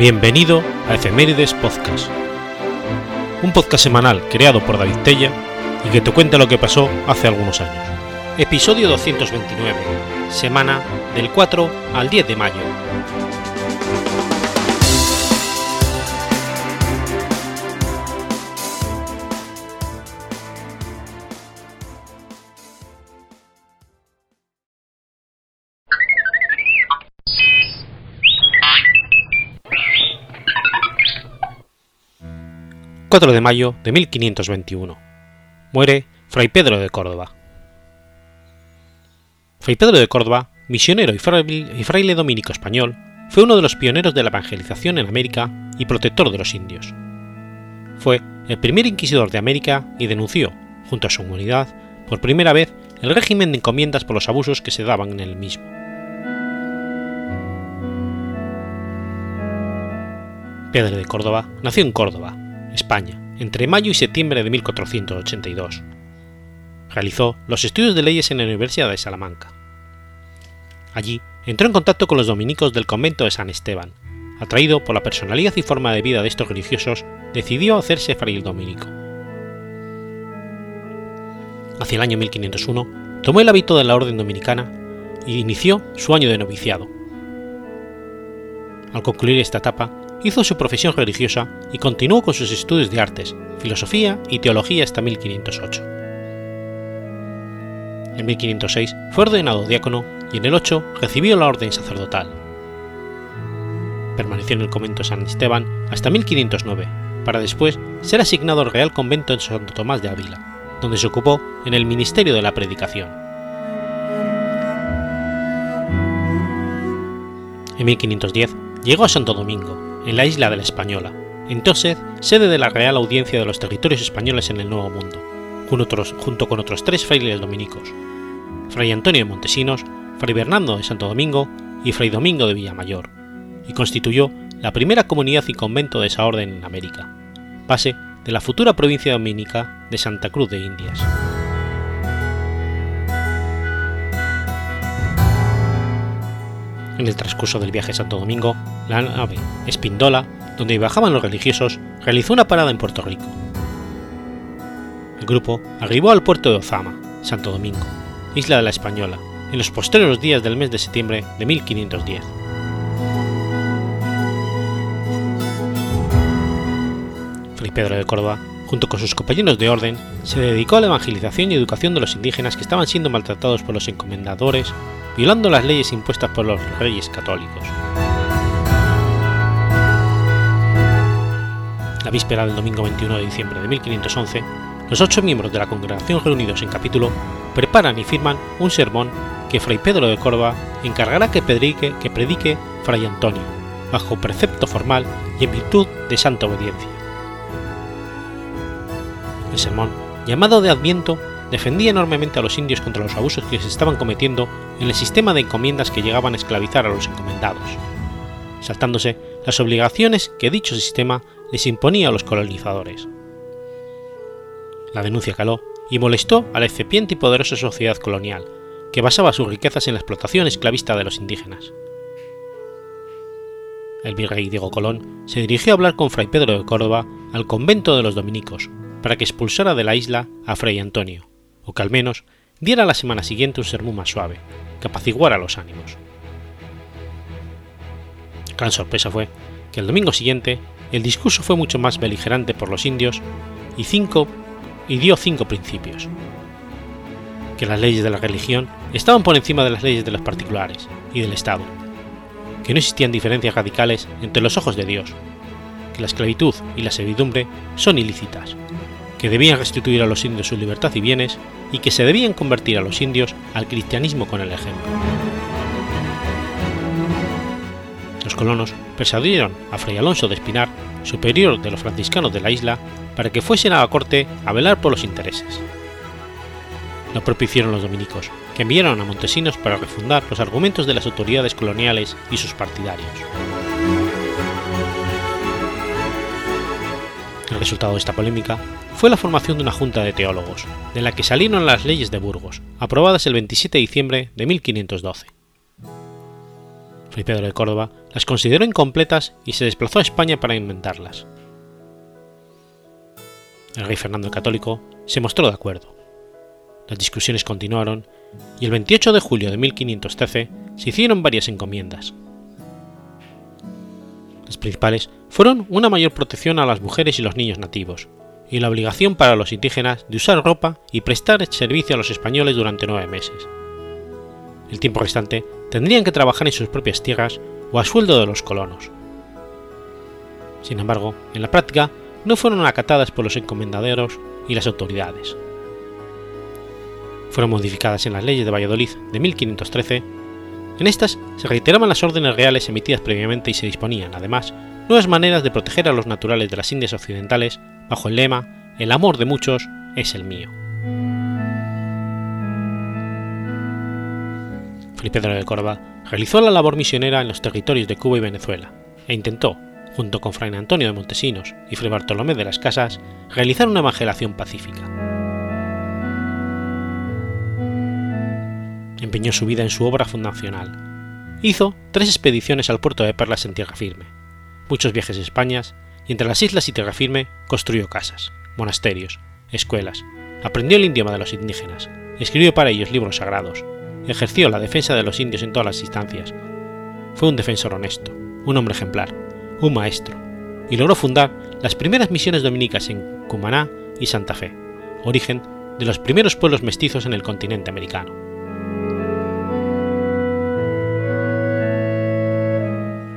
Bienvenido a Efemérides Podcast, un podcast semanal creado por David Tella y que te cuenta lo que pasó hace algunos años. Episodio 229, semana del 4 al 10 de mayo. 4 de mayo de 1521. Muere Fray Pedro de Córdoba. Fray Pedro de Córdoba, misionero y fraile dominico español, fue uno de los pioneros de la evangelización en América y protector de los indios. Fue el primer inquisidor de América y denunció, junto a su comunidad, por primera vez el régimen de encomiendas por los abusos que se daban en el mismo. Pedro de Córdoba nació en Córdoba, España, entre mayo y septiembre de 1482. Realizó los estudios de leyes en la Universidad de Salamanca. Allí entró en contacto con los dominicos del convento de San Esteban. Atraído por la personalidad y forma de vida de estos religiosos, decidió hacerse fraile dominico. Hacia el año 1501, tomó el hábito de la orden dominicana y inició su año de noviciado. Al concluir esta etapa, hizo su profesión religiosa y continuó con sus estudios de artes, filosofía y teología hasta 1508. En 1506 fue ordenado diácono y en el 8 recibió la orden sacerdotal. Permaneció en el convento San Esteban hasta 1509, para después ser asignado al Real Convento en Santo Tomás de Ávila, donde se ocupó en el ministerio de la predicación. En 1510 llegó a Santo Domingo, en la isla de la Española, entonces sede de la Real Audiencia de los Territorios Españoles en el Nuevo Mundo, junto con otros tres frailes dominicos, Fray Antonio de Montesinos, Fray Bernardo de Santo Domingo y Fray Domingo de Villamayor, y constituyó la primera comunidad y convento de esa orden en América, base de la futura provincia dominica de Santa Cruz de Indias. En el transcurso del viaje a Santo Domingo, la nave Espindola, donde viajaban los religiosos, realizó una parada en Puerto Rico. El grupo arribó al puerto de Ozama, Santo Domingo, isla de la Española, en los posteriores días del mes de septiembre de 1510. Fray Pedro de Córdoba, junto con sus compañeros de orden, se dedicó a la evangelización y educación de los indígenas que estaban siendo maltratados por los encomendadores violando las leyes impuestas por los reyes católicos. La víspera del domingo 21 de diciembre de 1511, los ocho miembros de la congregación reunidos en capítulo preparan y firman un sermón que Fray Pedro de Córdoba encargará que predique, que predique Fray Antonio, bajo precepto formal y en virtud de santa obediencia. El sermón, llamado de Adviento, defendía enormemente a los indios contra los abusos que se estaban cometiendo en el sistema de encomiendas que llegaban a esclavizar a los encomendados, saltándose las obligaciones que dicho sistema les imponía a los colonizadores. La denuncia caló y molestó a la excepiente y poderosa sociedad colonial, que basaba sus riquezas en la explotación esclavista de los indígenas. El virrey Diego Colón se dirigió a hablar con Fray Pedro de Córdoba al convento de los dominicos para que expulsara de la isla a Fray Antonio, o que al menos diera la semana siguiente un sermón más suave, que apaciguara los ánimos. Gran sorpresa fue que el domingo siguiente el discurso fue mucho más beligerante por los indios y, cinco, y dio cinco principios. Que las leyes de la religión estaban por encima de las leyes de los particulares y del Estado, que no existían diferencias radicales entre los ojos de Dios, que la esclavitud y la servidumbre son ilícitas, que debían restituir a los indios su libertad y bienes y que se debían convertir a los indios al cristianismo con el ejemplo. Los colonos persuadieron a Fray Alonso de Espinar, superior de los franciscanos de la isla, para que fuesen a la corte a velar por los intereses. Lo propiciaron los dominicos, que enviaron a Montesinos para refundar los argumentos de las autoridades coloniales y sus partidarios. El resultado de esta polémica fue la formación de una junta de teólogos, de la que salieron las leyes de Burgos, aprobadas el 27 de diciembre de 1512. Felipe de Córdoba las consideró incompletas y se desplazó a España para inventarlas. El rey Fernando el Católico se mostró de acuerdo. Las discusiones continuaron y el 28 de julio de 1513 se hicieron varias encomiendas. Las principales fueron una mayor protección a las mujeres y los niños nativos, y la obligación para los indígenas de usar ropa y prestar servicio a los españoles durante nueve meses. El tiempo restante tendrían que trabajar en sus propias tierras o a sueldo de los colonos. Sin embargo, en la práctica no fueron acatadas por los encomendaderos y las autoridades. Fueron modificadas en las leyes de Valladolid de 1513. En estas se reiteraban las órdenes reales emitidas previamente y se disponían, además, nuevas maneras de proteger a los naturales de las Indias Occidentales bajo el lema El amor de muchos es el mío. Felipe de Córdoba realizó la labor misionera en los territorios de Cuba y Venezuela e intentó, junto con Fray Antonio de Montesinos y Fray Bartolomé de las Casas, realizar una evangelación pacífica. Empeñó su vida en su obra fundacional. Hizo tres expediciones al puerto de Perlas en tierra firme, muchos viajes a España y entre las islas y tierra firme construyó casas, monasterios, escuelas, aprendió el idioma de los indígenas, escribió para ellos libros sagrados, ejerció la defensa de los indios en todas las instancias. Fue un defensor honesto, un hombre ejemplar, un maestro, y logró fundar las primeras misiones dominicas en Cumaná y Santa Fe, origen de los primeros pueblos mestizos en el continente americano.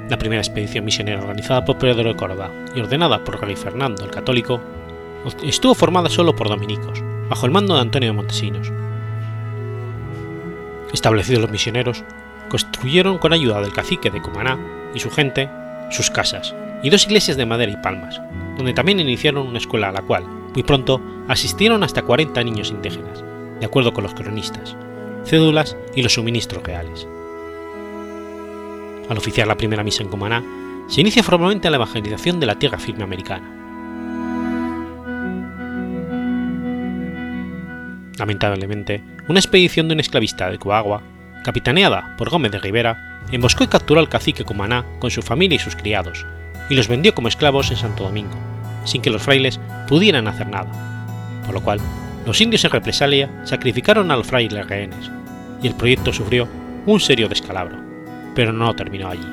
La primera expedición misionera organizada por Pedro de Córdoba y ordenada por rey Fernando el Católico estuvo formada solo por dominicos, bajo el mando de Antonio de Montesinos, Establecidos los misioneros, construyeron con ayuda del cacique de Cumaná y su gente sus casas y dos iglesias de madera y palmas, donde también iniciaron una escuela a la cual, muy pronto, asistieron hasta 40 niños indígenas, de acuerdo con los cronistas, cédulas y los suministros reales. Al oficiar la primera misa en Cumaná, se inicia formalmente la evangelización de la tierra firme americana. Lamentablemente, una expedición de un esclavista de Coagua, capitaneada por Gómez de Rivera, emboscó y capturó al cacique Cumaná con su familia y sus criados, y los vendió como esclavos en Santo Domingo, sin que los frailes pudieran hacer nada, por lo cual los indios en represalia sacrificaron a los frailes rehenes, y el proyecto sufrió un serio descalabro, pero no terminó allí.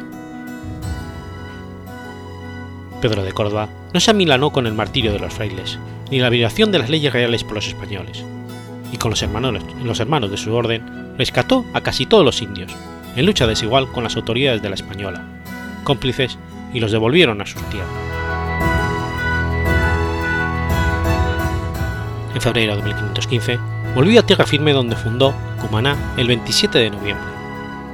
Pedro de Córdoba no se amilanó con el martirio de los frailes, ni la violación de las leyes reales por los españoles, y con los hermanos, los hermanos de su orden, rescató a casi todos los indios, en lucha desigual con las autoridades de la española, cómplices, y los devolvieron a sus tierras. En febrero de 1515 volvió a tierra firme donde fundó Cumaná el 27 de noviembre,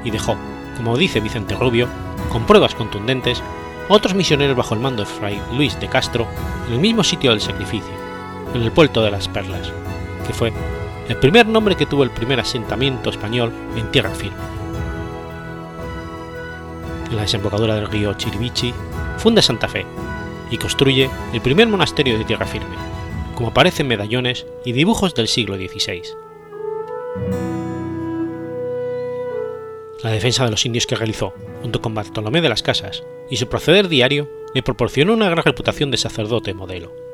y dejó, como dice Vicente Rubio, con pruebas contundentes, otros misioneros bajo el mando de Fray Luis de Castro en el mismo sitio del sacrificio, en el puerto de las Perlas, que fue el primer nombre que tuvo el primer asentamiento español en tierra firme. En la desembocadura del río Chiribichi funda Santa Fe y construye el primer monasterio de tierra firme, como aparecen medallones y dibujos del siglo XVI. La defensa de los indios que realizó, junto con Bartolomé de las Casas, y su proceder diario le proporcionó una gran reputación de sacerdote modelo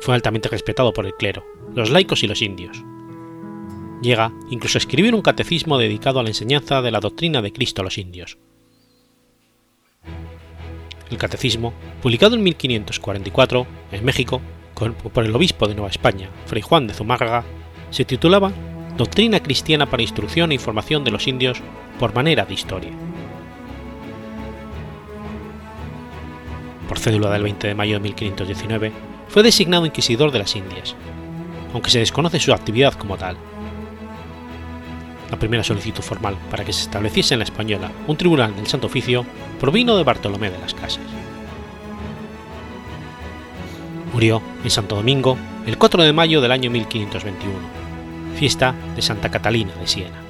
fue altamente respetado por el clero, los laicos y los indios. Llega incluso a escribir un catecismo dedicado a la enseñanza de la doctrina de Cristo a los indios. El catecismo, publicado en 1544 en México por el obispo de Nueva España, Fray Juan de Zumárraga, se titulaba Doctrina cristiana para instrucción e información de los indios por manera de historia. Por cédula del 20 de mayo de 1519, fue designado inquisidor de las Indias, aunque se desconoce su actividad como tal. La primera solicitud formal para que se estableciese en la Española un tribunal del Santo Oficio provino de Bartolomé de las Casas. Murió en Santo Domingo el 4 de mayo del año 1521, fiesta de Santa Catalina de Siena.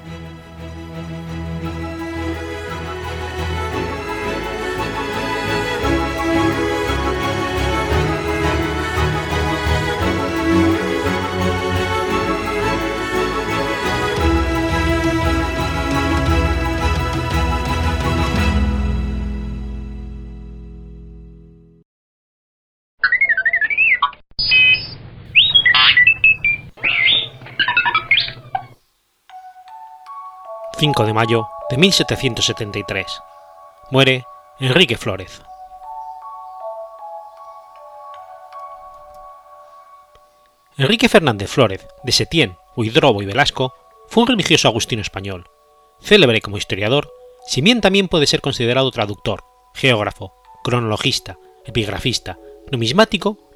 5 de mayo de 1773. Muere Enrique Flórez. Enrique Fernández Flórez, de Setién, Huidrobo y Velasco, fue un religioso agustino español, célebre como historiador, si bien también puede ser considerado traductor, geógrafo, cronologista, epigrafista, numismático,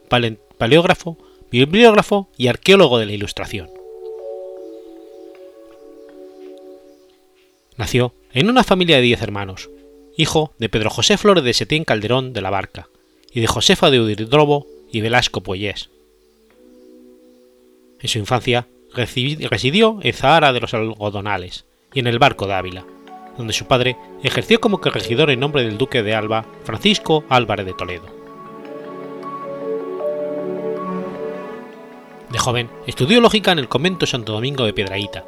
paleógrafo, bibliógrafo y arqueólogo de la Ilustración. Nació en una familia de diez hermanos, hijo de Pedro José Flores de Setién Calderón de la Barca y de Josefa de Udridrobo y Velasco Pueyés. En su infancia residió en Zahara de los Algodonales y en el Barco de Ávila, donde su padre ejerció como corregidor en nombre del duque de Alba, Francisco Álvarez de Toledo. De joven estudió lógica en el convento Santo Domingo de Piedraíta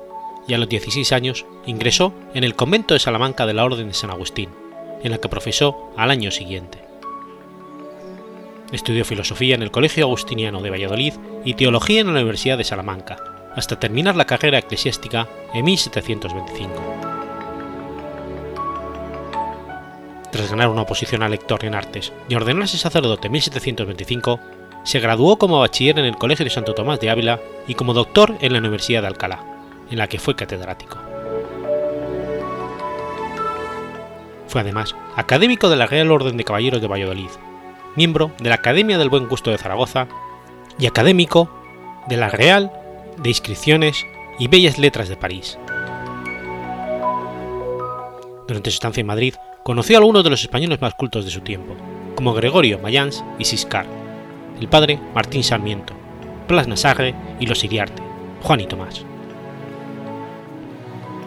y a los 16 años ingresó en el convento de Salamanca de la Orden de San Agustín, en la que profesó al año siguiente. Estudió filosofía en el Colegio Agustiniano de Valladolid y teología en la Universidad de Salamanca, hasta terminar la carrera eclesiástica en 1725. Tras ganar una oposición a lector en artes y ordenarse sacerdote en 1725, se graduó como bachiller en el Colegio de Santo Tomás de Ávila y como doctor en la Universidad de Alcalá, en la que fue catedrático. Fue además académico de la Real Orden de Caballeros de Valladolid, miembro de la Academia del Buen Gusto de Zaragoza y académico de la Real de Inscripciones y Bellas Letras de París. Durante su estancia en Madrid, conoció a algunos de los españoles más cultos de su tiempo, como Gregorio Mayans y Siscar, el padre Martín Sarmiento, Plas Nasarre y los Iriarte, Juan y Tomás.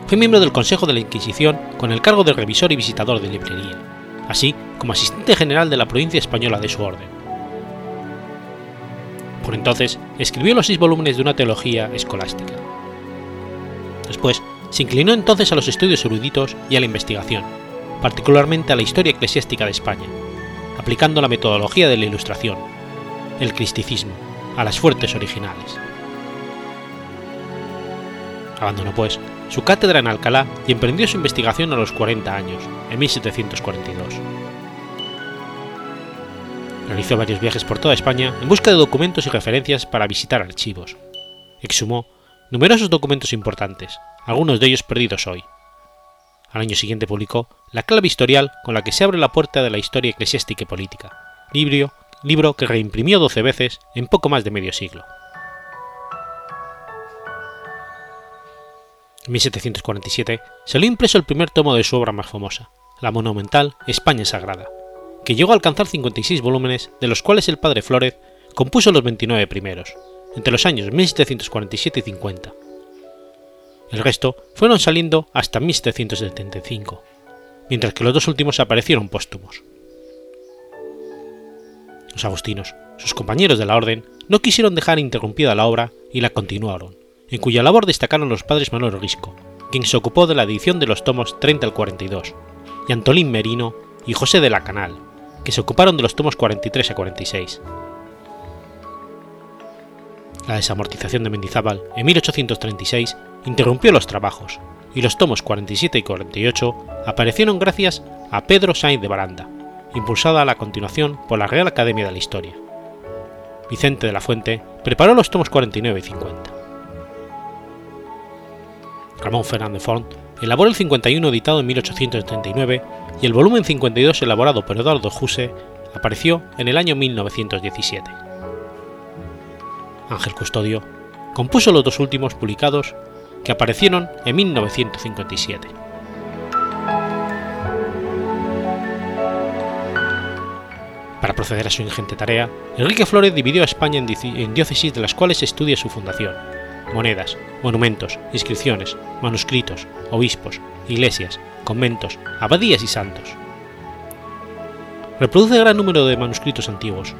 Fue miembro del Consejo de la Inquisición con el cargo de revisor y visitador de librería, así como asistente general de la provincia española de su orden. Por entonces escribió los seis volúmenes de una teología escolástica. Después se inclinó entonces a los estudios eruditos y a la investigación, particularmente a la historia eclesiástica de España, aplicando la metodología de la Ilustración, el cristicismo, a las fuertes originales. Abandonó, pues, su cátedra en Alcalá y emprendió su investigación a los 40 años, en 1742. Realizó varios viajes por toda España en busca de documentos y referencias para visitar archivos. Exhumó numerosos documentos importantes, algunos de ellos perdidos hoy. Al año siguiente publicó La clave historial con la que se abre la puerta de la historia eclesiástica y política, libro, libro que reimprimió 12 veces en poco más de medio siglo. En 1747 salió impreso el primer tomo de su obra más famosa, la monumental España Sagrada, que llegó a alcanzar 56 volúmenes, de los cuales el padre Flórez compuso los 29 primeros, entre los años 1747 y 50. El resto fueron saliendo hasta 1775, mientras que los dos últimos aparecieron póstumos. Los agustinos, sus compañeros de la orden, no quisieron dejar interrumpida la obra y la continuaron, en cuya labor destacaron los padres Manuel Risco, quien se ocupó de la edición de los tomos 30 al 42, y Antolín Merino y José de la Canal, que se ocuparon de los tomos 43 a 46. La desamortización de Mendizábal en 1836 interrumpió los trabajos, y los tomos 47 y 48 aparecieron gracias a Pedro Sainz de Baranda, impulsada a la continuación por la Real Academia de la Historia. Vicente de la Fuente preparó los tomos 49 y 50. Ramón Fernández Font elaboró el 51 editado en 1839 y el volumen 52 elaborado por Eduardo Juse apareció en el año 1917. Ángel Custodio compuso los dos últimos publicados que aparecieron en 1957. Para proceder a su ingente tarea, Enrique Flores dividió a España en diócesis de las cuales estudia su fundación, monedas, monumentos, inscripciones, manuscritos, obispos, iglesias, conventos, abadías y santos. Reproduce gran número de manuscritos antiguos,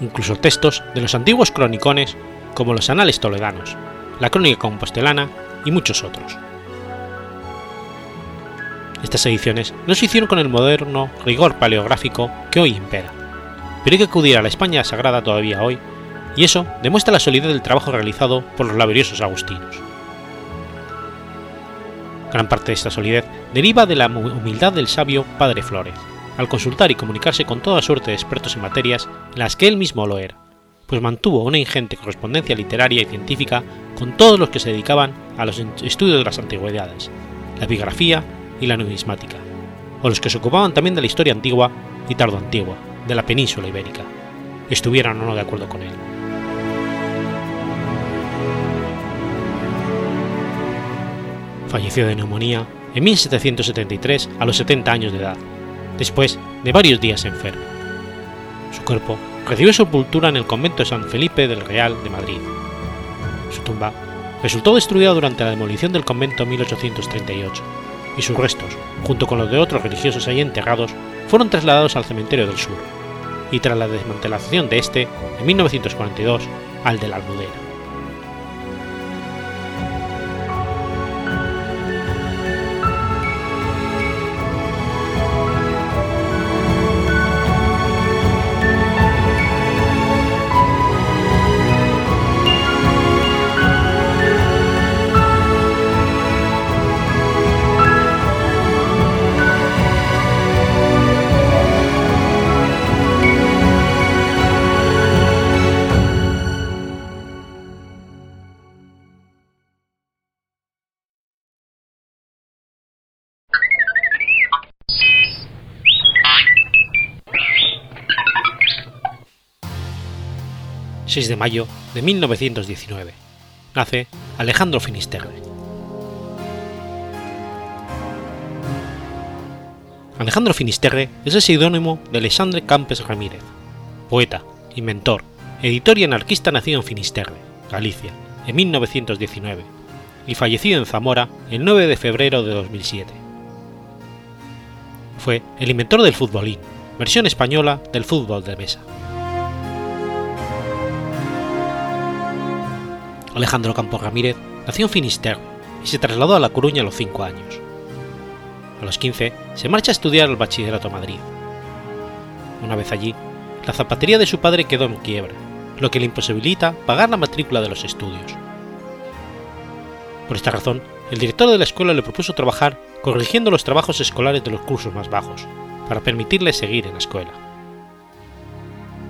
incluso textos de los antiguos cronicones como los Anales Toledanos, la Crónica Compostelana y muchos otros. Estas ediciones no se hicieron con el moderno rigor paleográfico que hoy impera, pero hay que acudir a la España sagrada todavía hoy y eso demuestra la solidez del trabajo realizado por los laboriosos agustinos. Gran parte de esta solidez deriva de la humildad del sabio Padre Flores, al consultar y comunicarse con toda suerte de expertos en materias en las que él mismo lo era, pues mantuvo una ingente correspondencia literaria y científica con todos los que se dedicaban a los estudios de las antigüedades, la epigrafía y la numismática, o los que se ocupaban también de la historia antigua y tardoantigua de la península ibérica, estuvieran o no de acuerdo con él. Falleció de neumonía en 1773 a los 70 años de edad, después de varios días enfermo. Su cuerpo recibió sepultura en el convento de San Felipe del Real de Madrid. Su tumba resultó destruida durante la demolición del convento en 1838 y sus restos, junto con los de otros religiosos allí enterrados, fueron trasladados al cementerio del sur y tras la desmantelación de este en 1942 al de la Almudena. 6 de mayo de 1919. Nace Alejandro Finisterre. Alejandro Finisterre es el seudónimo de Alexandre Campes Ramírez, poeta, inventor, editor y anarquista nacido en Finisterre, Galicia, en 1919, y fallecido en Zamora el 9 de febrero de 2007. Fue el inventor del futbolín, versión española del fútbol de mesa. Alejandro Campos Ramírez nació en Finisterre y se trasladó a La Coruña a los 5 años. A los 15 se marcha a estudiar al bachillerato a Madrid. Una vez allí, la zapatería de su padre quedó en quiebra, lo que le imposibilita pagar la matrícula de los estudios. Por esta razón, el director de la escuela le propuso trabajar corrigiendo los trabajos escolares de los cursos más bajos, para permitirle seguir en la escuela.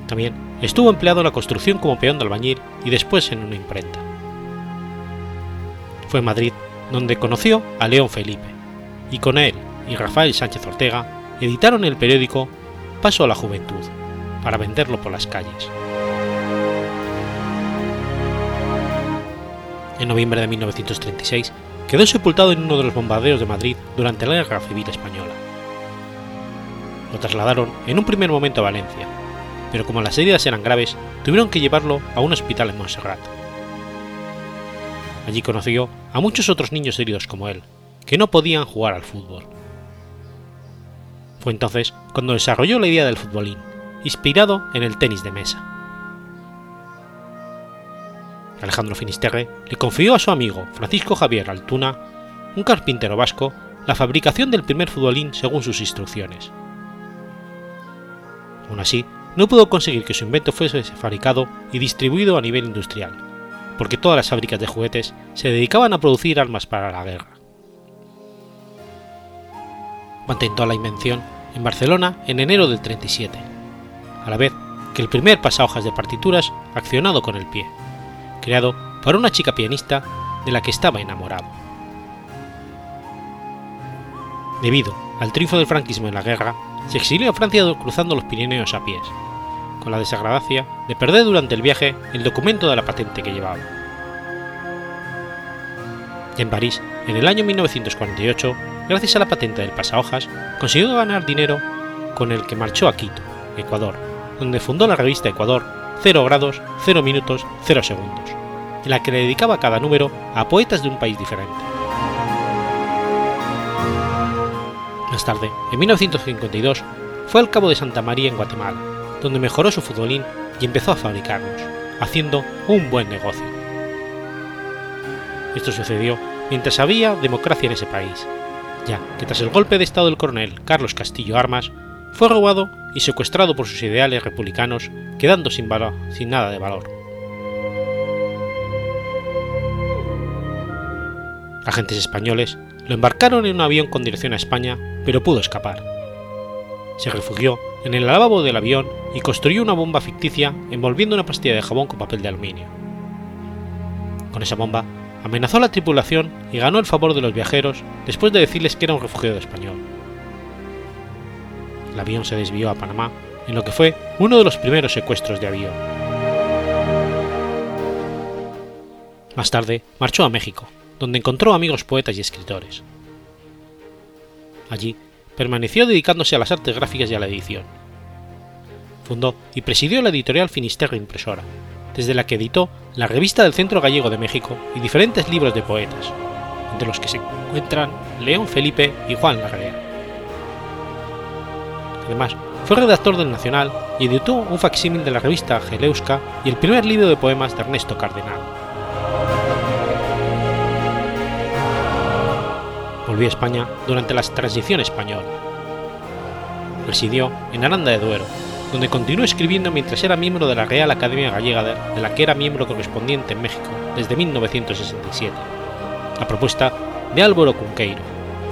También estuvo empleado en la construcción como peón de albañil y después en una imprenta. Fue Madrid donde conoció a León Felipe, y con él y Rafael Sánchez Ortega editaron el periódico Paso a la Juventud, para venderlo por las calles. En noviembre de 1936 quedó sepultado en uno de los bombardeos de Madrid durante la Guerra Civil Española. Lo trasladaron en un primer momento a Valencia, pero como las heridas eran graves, tuvieron que llevarlo a un hospital en Montserrat. Allí conoció a muchos otros niños heridos como él, que no podían jugar al fútbol. Fue entonces cuando desarrolló la idea del futbolín, inspirado en el tenis de mesa. Alejandro Finisterre le confió a su amigo Francisco Javier Altuna, un carpintero vasco, la fabricación del primer futbolín según sus instrucciones. Aún así, no pudo conseguir que su invento fuese fabricado y distribuido a nivel industrial, porque todas las fábricas de juguetes se dedicaban a producir armas para la guerra. Patentó la invención en Barcelona en enero del 37, a la vez que el primer pasahojas de partituras accionado con el pie, creado por una chica pianista de la que estaba enamorado. Debido al triunfo del franquismo en la guerra, se exilió a Francia cruzando los Pirineos a pies, con la desagradacia de perder durante el viaje el documento de la patente que llevaba. En París, en el año 1948, gracias a la patente del pasahojas, consiguió ganar dinero con el que marchó a Quito, Ecuador, donde fundó la revista Ecuador 0 grados, 0 minutos, 0 segundos, en la que le dedicaba cada número a poetas de un país diferente. Más tarde, en 1952, fue al Cabo de Santa María en Guatemala, donde mejoró su futbolín y empezó a fabricarlos, haciendo un buen negocio. Esto sucedió mientras había democracia en ese país, ya que tras el golpe de estado del coronel Carlos Castillo Armas, fue robado y secuestrado por sus ideales republicanos, quedando sin, sin nada de valor. Agentes españoles lo embarcaron en un avión con dirección a España, pero pudo escapar. Se refugió en el lavabo del avión y construyó una bomba ficticia envolviendo una pastilla de jabón con papel de aluminio. Con esa bomba amenazó a la tripulación y ganó el favor de los viajeros después de decirles que era un refugiado español. El avión se desvió a Panamá en lo que fue uno de los primeros secuestros de avión. Más tarde marchó a México, donde encontró amigos poetas y escritores. Allí permaneció dedicándose a las artes gráficas y a la edición. Fundó y presidió la editorial Finisterre Impresora, desde la que editó la Revista del Centro Gallego de México y diferentes libros de poetas, entre los que se encuentran León Felipe y Juan Lagrea. Además, fue redactor del Nacional y editó un facsímil de la revista Geleuska y el primer libro de poemas de Ernesto Cardenal. Volvió a España durante la transición española. Residió en Aranda de Duero, donde continuó escribiendo mientras era miembro de la Real Academia Gallega de la que era miembro correspondiente en México desde 1967, a propuesta de Álvaro Cunqueiro,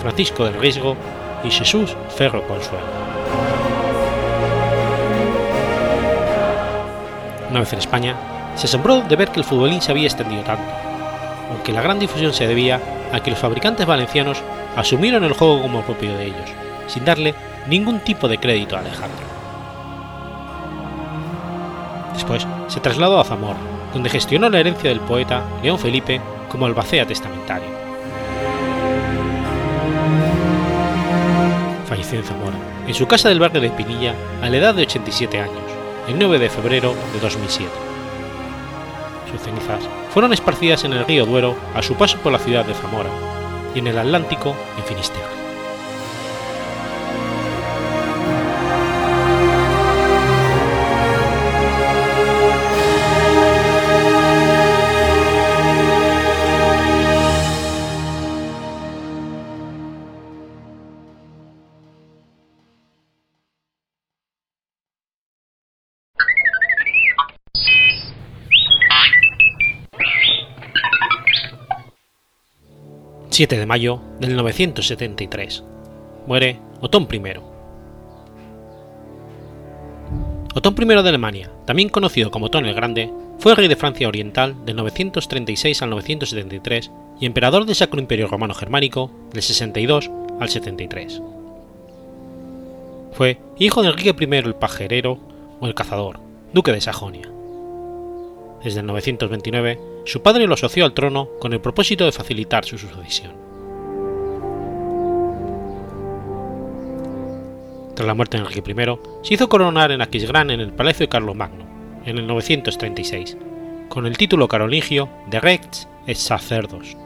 Francisco del Riesgo y Jesús Ferro Consuelo. Una vez en España, se asombró de ver que el futbolín se había extendido tanto, aunque la gran difusión se debía a que los fabricantes valencianos asumieron el juego como propio de ellos, sin darle ningún tipo de crédito a Alejandro. Después se trasladó a Zamora, donde gestionó la herencia del poeta León Felipe como albacea testamentario. Falleció en Zamora, en su casa del barrio de Pinilla, a la edad de 87 años, el 9 de febrero de 2007. Sus cenizas fueron esparcidas en el río Duero a su paso por la ciudad de Zamora y en el Atlántico en Finisterre. 7 de mayo del 973. Muere Otón I. Otón I de Alemania, también conocido como Otón el Grande, fue rey de Francia Oriental del 936 al 973 y emperador del Sacro Imperio Romano Germánico del 62 al 73. Fue hijo de Enrique I el Pajerero o el Cazador, duque de Sajonia. Desde el 929 su padre lo asoció al trono con el propósito de facilitar su sucesión. Tras la muerte de Enrique I, se hizo coronar en Aquisgrán en el Palacio de Carlomagno, en el 936, con el título carolingio de Rex et Sacerdos.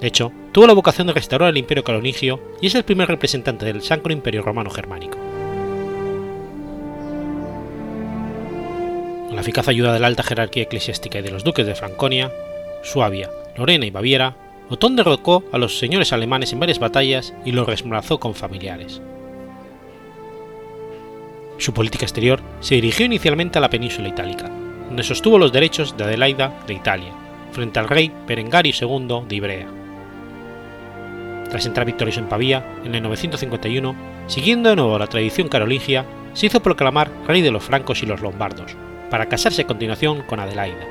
De hecho, tuvo la vocación de restaurar el imperio carolingio y es el primer representante del Sacro Imperio Romano Germánico. La eficaz ayuda de la alta jerarquía eclesiástica y de los duques de Franconia, Suabia, Lorena y Baviera, Otón derrocó a los señores alemanes en varias batallas y los reemplazó con familiares. Su política exterior se dirigió inicialmente a la península itálica, donde sostuvo los derechos de Adelaida de Italia, frente al rey Berengario II de Ibrea. Tras entrar victorioso en Pavía en el 951, siguiendo de nuevo la tradición carolingia, se hizo proclamar rey de los francos y los lombardos, para casarse a continuación con Adelaida.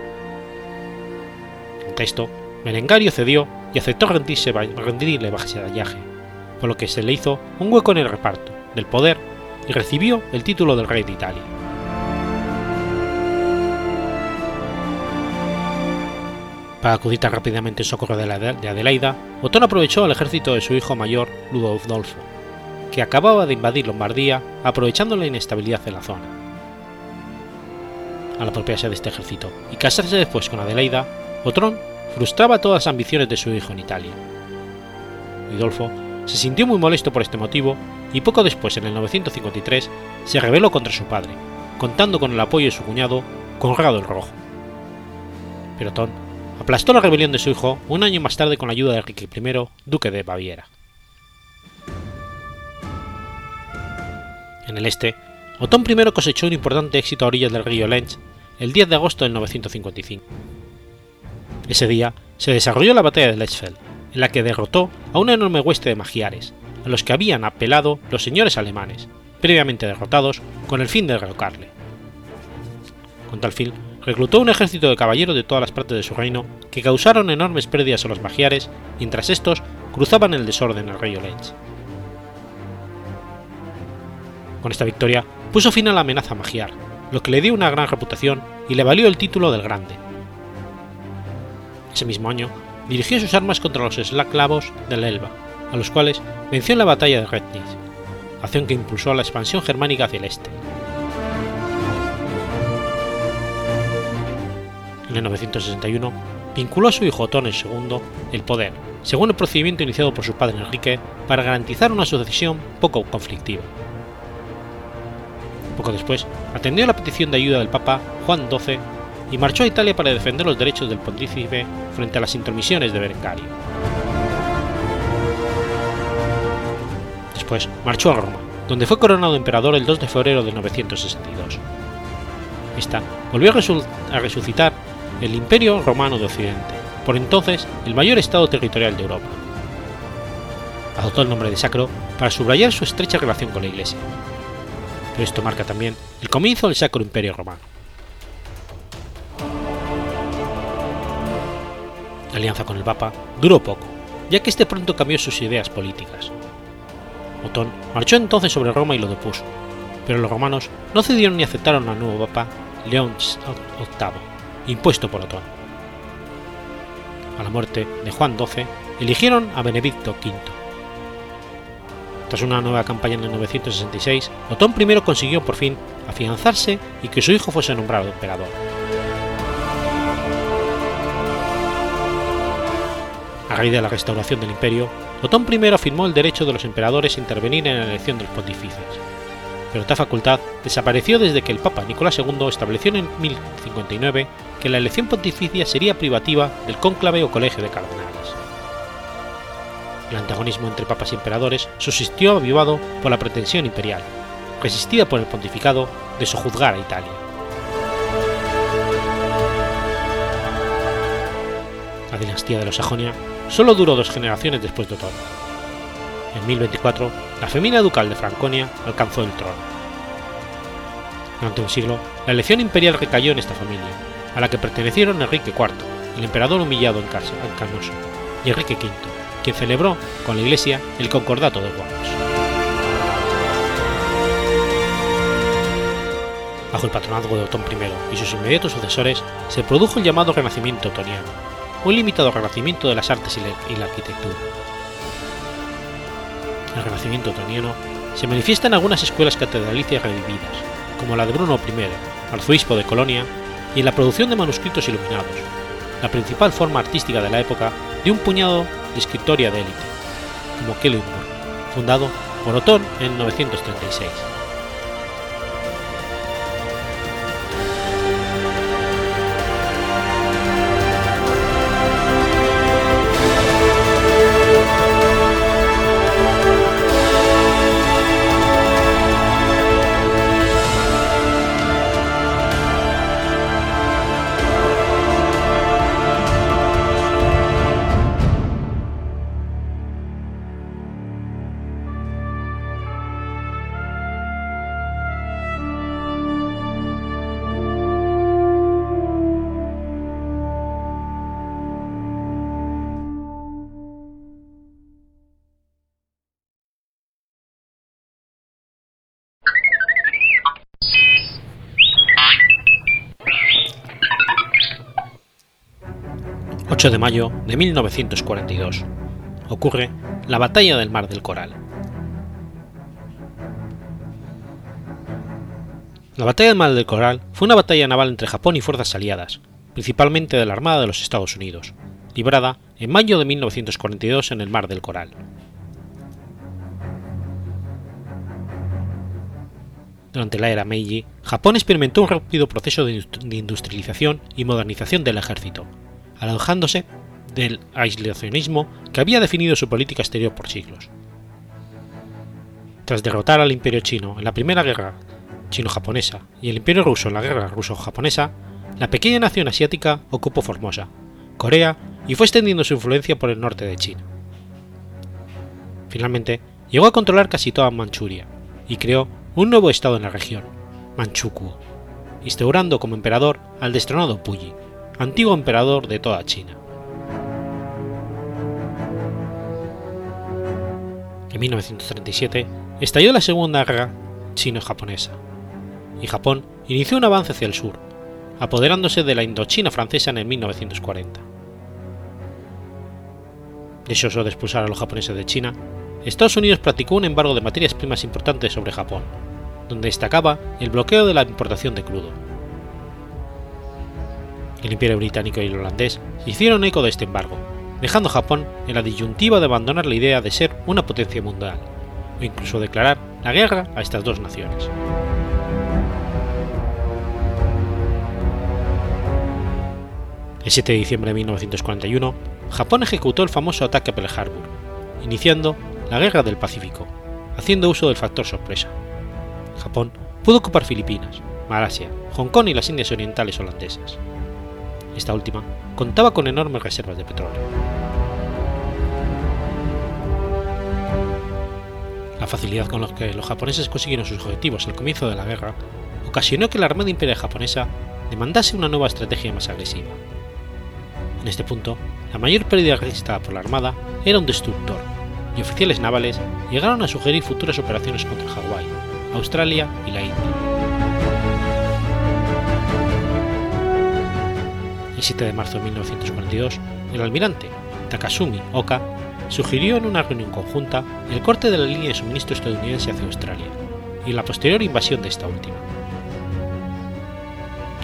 Ante esto, Berengario cedió y aceptó rendirse, rendirle vasallaje, por lo que se le hizo un hueco en el reparto del poder y recibió el título del rey de Italia. Para acudir rápidamente en socorro de, Adelaida, Otón aprovechó el ejército de su hijo mayor, Ludolfo, que acababa de invadir Lombardía aprovechando la inestabilidad de la zona al apropiarse de este ejército y casarse después con Adelaida, Otrón frustraba todas las ambiciones de su hijo en Italia. Ridolfo se sintió muy molesto por este motivo y poco después, en el 953, se rebeló contra su padre, contando con el apoyo de su cuñado, Conrado el Rojo. Pero Otón aplastó la rebelión de su hijo un año más tarde con la ayuda de Enrique I, duque de Baviera. En el este, Otón I cosechó un importante éxito a orillas del río Lens el 10 de agosto de 955. Ese día se desarrolló la batalla de Lechfeld, en la que derrotó a una enorme hueste de magiares, a los que habían apelado los señores alemanes, previamente derrotados, con el fin de derrocarle. Con tal fin, reclutó un ejército de caballeros de todas las partes de su reino que causaron enormes pérdidas a los magiares mientras estos cruzaban el desorden el río Lech. Con esta victoria puso fin a la amenaza magiar, lo que le dio una gran reputación y le valió el título del Grande. Ese mismo año dirigió sus armas contra los esclavos del Elba, a los cuales venció en la batalla de Rednitz, acción que impulsó la expansión germánica hacia el este. En el 961 vinculó a su hijo Otón II el poder, según el procedimiento iniciado por su padre Enrique, para garantizar una sucesión poco conflictiva. Poco después, atendió a la petición de ayuda del Papa Juan XII y marchó a Italia para defender los derechos del pontífice frente a las intromisiones de Berengario. Después marchó a Roma, donde fue coronado emperador el 2 de febrero de 962. Esta volvió a resucitar el Imperio Romano de Occidente, por entonces el mayor estado territorial de Europa. Adoptó el nombre de Sacro para subrayar su estrecha relación con la Iglesia. Esto marca también el comienzo del Sacro Imperio Romano. La alianza con el Papa duró poco, ya que este pronto cambió sus ideas políticas. Otón marchó entonces sobre Roma y lo depuso, pero los romanos no cedieron ni aceptaron al nuevo Papa León VIII, impuesto por Otón. A la muerte de Juan XII, eligieron a Benedicto V. Tras una nueva campaña en el 966, Otón I consiguió por fin afianzarse y que su hijo fuese nombrado emperador. A raíz de la restauración del imperio, Otón I afirmó el derecho de los emperadores a intervenir en la elección de los pontífices, pero esta facultad desapareció desde que el Papa Nicolás II estableció en 1059 que la elección pontificia sería privativa del cónclave o colegio de cardenales. El antagonismo entre papas y emperadores subsistió avivado por la pretensión imperial, resistida por el pontificado, de sojuzgar a Italia. La dinastía de los Sajonia solo duró dos generaciones después de Otón. En 1024, la familia ducal de Franconia alcanzó el trono. Durante un siglo, la elección imperial recayó en esta familia, a la que pertenecieron Enrique IV, el emperador humillado en Canoso, y Enrique V, quien celebró con la Iglesia el Concordato de Worms. Bajo el patronazgo de Otón I y sus inmediatos sucesores, se produjo el llamado Renacimiento otoniano, un limitado renacimiento de las artes y la arquitectura. El renacimiento otoniano se manifiesta en algunas escuelas catedralicias revividas, como la de Bruno I, arzobispo de Colonia, y en la producción de manuscritos iluminados, la principal forma artística de la época de un puñado de escritoria de élite, como Kellenburg, fundado por Otón en 936. 8 de mayo de 1942. Ocurre la Batalla del Mar del Coral. La Batalla del Mar del Coral fue una batalla naval entre Japón y fuerzas aliadas, principalmente de la Armada de los Estados Unidos, librada en mayo de 1942 en el Mar del Coral. Durante la era Meiji, Japón experimentó un rápido proceso de industrialización y modernización del ejército, alejándose del aislacionismo que había definido su política exterior por siglos. Tras derrotar al imperio chino en la primera guerra chino-japonesa y el imperio ruso en la guerra ruso-japonesa, la pequeña nación asiática ocupó Formosa, Corea y fue extendiendo su influencia por el norte de China. Finalmente, llegó a controlar casi toda Manchuria y creó un nuevo estado en la región, Manchukuo, instaurando como emperador al destronado Puyi, antiguo emperador de toda China. En 1937 estalló la Segunda Guerra Chino-Japonesa, y Japón inició un avance hacia el sur, apoderándose de la Indochina francesa en el 1940. Deseoso de expulsar a los japoneses de China, Estados Unidos practicó un embargo de materias primas importantes sobre Japón, donde destacaba el bloqueo de la importación de crudo. El Imperio británico y el holandés hicieron eco de este embargo, dejando a Japón en la disyuntiva de abandonar la idea de ser una potencia mundial, o incluso declarar la guerra a estas dos naciones. El 7 de diciembre de 1941, Japón ejecutó el famoso ataque a Pearl Harbor, iniciando la Guerra del Pacífico, haciendo uso del factor sorpresa. Japón pudo ocupar Filipinas, Malasia, Hong Kong y las Indias Orientales holandesas. Esta última contaba con enormes reservas de petróleo. La facilidad con la que los japoneses consiguieron sus objetivos al comienzo de la guerra ocasionó que la Armada Imperial japonesa demandase una nueva estrategia más agresiva. En este punto, la mayor pérdida registrada por la Armada era un destructor, y oficiales navales llegaron a sugerir futuras operaciones contra Hawái, Australia y la India. El 7 de marzo de 1942, el almirante Takasumi Oka sugirió en una reunión conjunta el corte de la línea de suministro estadounidense hacia Australia y la posterior invasión de esta última.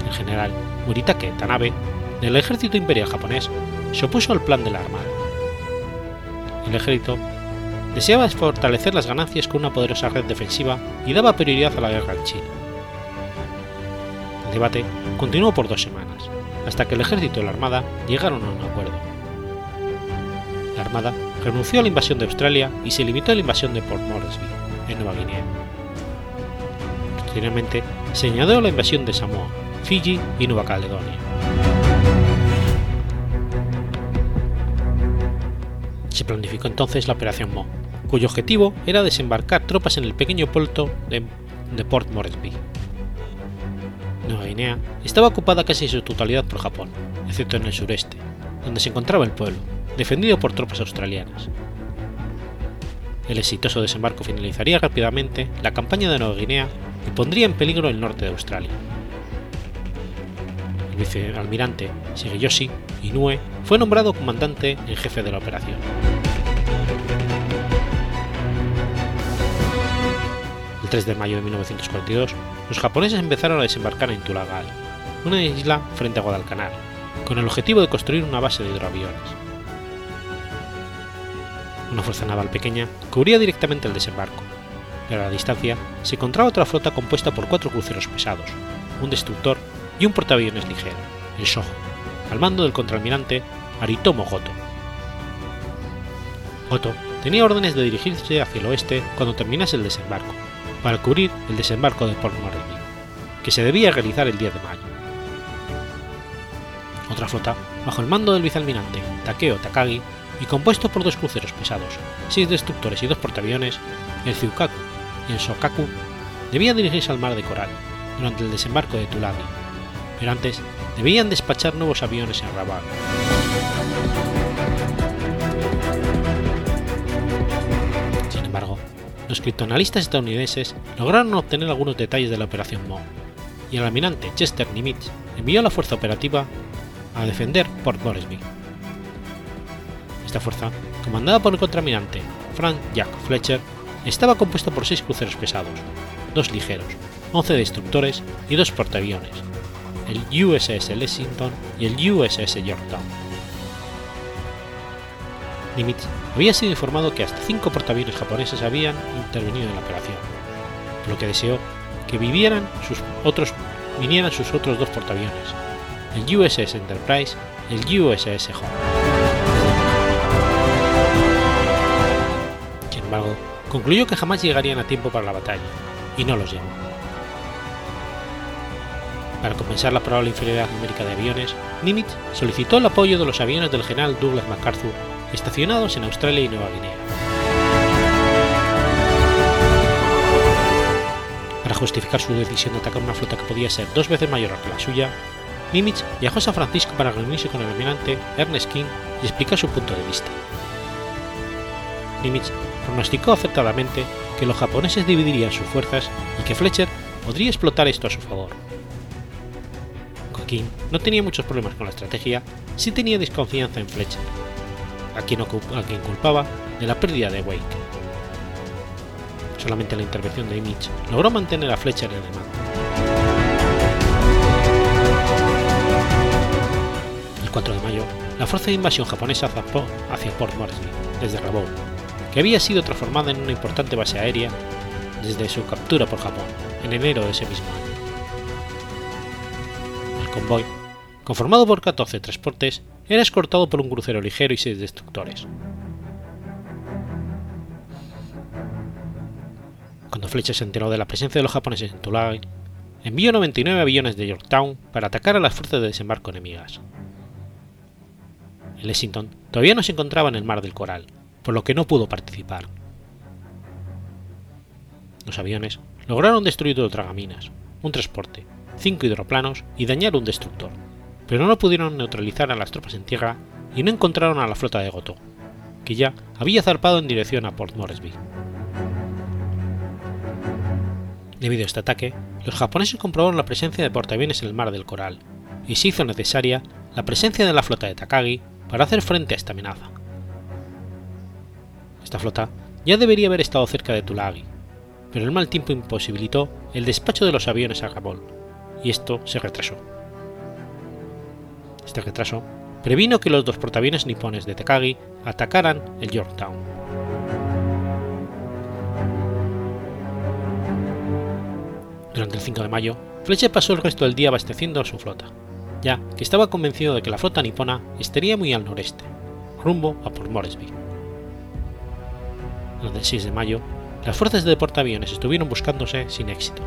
El general Muritake Tanabe, del ejército imperial japonés, se opuso al plan de la Armada. El ejército deseaba fortalecer las ganancias con una poderosa red defensiva y daba prioridad a la guerra en China. El debate continuó por dos semanas, hasta que el ejército y la Armada llegaron a un acuerdo. La Armada renunció a la invasión de Australia y se limitó a la invasión de Port Moresby, en Nueva Guinea. Posteriormente, se añadió la invasión de Samoa, Fiji y Nueva Caledonia. Se planificó entonces la Operación Mo, cuyo objetivo era desembarcar tropas en el pequeño puerto de, Port Moresby. Nueva Guinea estaba ocupada casi en su totalidad por Japón, excepto en el sureste, donde se encontraba el pueblo, defendido por tropas australianas. El exitoso desembarco finalizaría rápidamente la campaña de Nueva Guinea y pondría en peligro el norte de Australia. El vicealmirante Shigeyoshi Inoue fue nombrado comandante en jefe de la operación. El 3 de mayo de 1942, los japoneses empezaron a desembarcar en Tulagal, una isla frente a Guadalcanal, con el objetivo de construir una base de hidroaviones. Una fuerza naval pequeña cubría directamente el desembarco, pero a la distancia se encontraba otra flota compuesta por cuatro cruceros pesados, un destructor y un portaaviones ligero, el Shoho, al mando del contraalmirante Aritomo Goto. Goto tenía órdenes de dirigirse hacia el oeste cuando terminase el desembarco, para cubrir el desembarco de Port Moresby, que se debía realizar el 10 de mayo. Otra flota, bajo el mando del vicealmirante Takeo Takagi y compuesto por dos cruceros pesados, seis destructores y dos portaaviones, el Tsukaku y el Shokaku, debía dirigirse al mar de Coral durante el desembarco de Tulagi, pero antes debían despachar nuevos aviones en Rabat. Los criptoanalistas estadounidenses lograron obtener algunos detalles de la operación Mo, y el almirante Chester Nimitz envió a la fuerza operativa a defender Port Moresby. Esta fuerza, comandada por el contraalmirante Frank Jack Fletcher, estaba compuesta por seis cruceros pesados, dos ligeros, 11 destructores y dos portaaviones, el USS Lexington y el USS Yorktown. Nimitz había sido informado que hasta cinco portaaviones japoneses habían intervenido en la operación, por lo que deseó que vivieran sus otros, vinieran sus otros dos portaaviones, el USS Enterprise y el USS Hawk. Sin embargo, concluyó que jamás llegarían a tiempo para la batalla, y no los llamó. Para compensar la probable inferioridad numérica de aviones, Nimitz solicitó el apoyo de los aviones del general Douglas MacArthur estacionados en Australia y Nueva Guinea. Para justificar su decisión de atacar una flota que podía ser dos veces mayor que la suya, Nimitz viajó a San Francisco para reunirse con el almirante Ernest King y explicar su punto de vista. Nimitz pronosticó acertadamente que los japoneses dividirían sus fuerzas y que Fletcher podría explotar esto a su favor. King no tenía muchos problemas con la estrategia, sí tenía desconfianza en Fletcher, a quien, a quien culpaba de la pérdida de Wake. Solamente la intervención de Image logró mantener a Fletcher en el mando. El 4 de mayo, la fuerza de invasión japonesa zarpó hacia Port Moresby, desde Rabaul, que había sido transformada en una importante base aérea desde su captura por Japón en enero de ese mismo año convoy, conformado por 14 transportes, era escortado por un crucero ligero y seis destructores. Cuando Fletcher se enteró de la presencia de los japoneses en Tulagi, envió 99 aviones de Yorktown para atacar a las fuerzas de desembarco enemigas. El Lexington todavía no se encontraba en el mar del Coral, por lo que no pudo participar. Los aviones lograron destruir dos dragaminas, un transporte, cinco hidroplanos y dañar un destructor, pero no pudieron neutralizar a las tropas en tierra y no encontraron a la flota de Goto, que ya había zarpado en dirección a Port Moresby. Debido a este ataque, los japoneses comprobaron la presencia de portaaviones en el mar del Coral, y se hizo necesaria la presencia de la flota de Takagi para hacer frente a esta amenaza. Esta flota ya debería haber estado cerca de Tulagi, pero el mal tiempo imposibilitó el despacho de los aviones a Gabol, y esto se retrasó. Este retraso previno que los dos portaaviones nipones de Takagi atacaran el Yorktown. Durante el 5 de mayo, Fletcher pasó el resto del día abasteciendo a su flota, ya que estaba convencido de que la flota nipona estaría muy al noreste, rumbo a Port Moresby. El 6 de mayo, las fuerzas de portaaviones estuvieron buscándose sin éxito.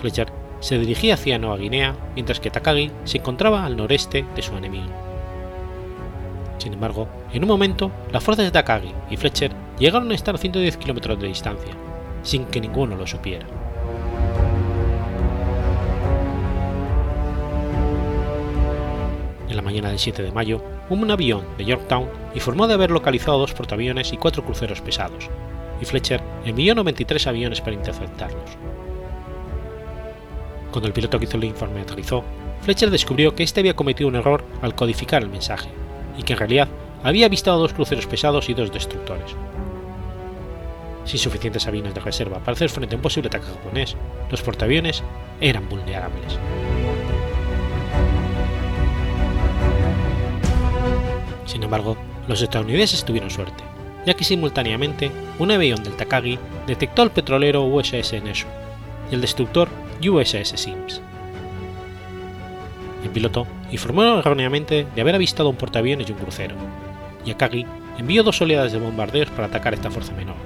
Fletcher se dirigía hacia Nueva Guinea, mientras que Takagi se encontraba al noreste de su enemigo. Sin embargo, en un momento, las fuerzas de Takagi y Fletcher llegaron a estar a 110 kilómetros de distancia, sin que ninguno lo supiera. En la mañana del 7 de mayo, un avión de Yorktown informó de haber localizado dos portaaviones y cuatro cruceros pesados, y Fletcher envió 93 aviones para interceptarlos. Cuando el piloto que hizo el informe aterrizó, Fletcher descubrió que este había cometido un error al codificar el mensaje, y que en realidad había avistado dos cruceros pesados y dos destructores. Sin suficientes aviones de reserva para hacer frente a un posible ataque japonés, los portaaviones eran vulnerables. Sin embargo, los estadounidenses tuvieron suerte, ya que simultáneamente un avión del Takagi detectó al petrolero USS Nesu y el destructor USS Sims. El piloto informó erróneamente de haber avistado un portaaviones y un crucero, y Akagi envió dos oleadas de bombardeos para atacar esta fuerza menor.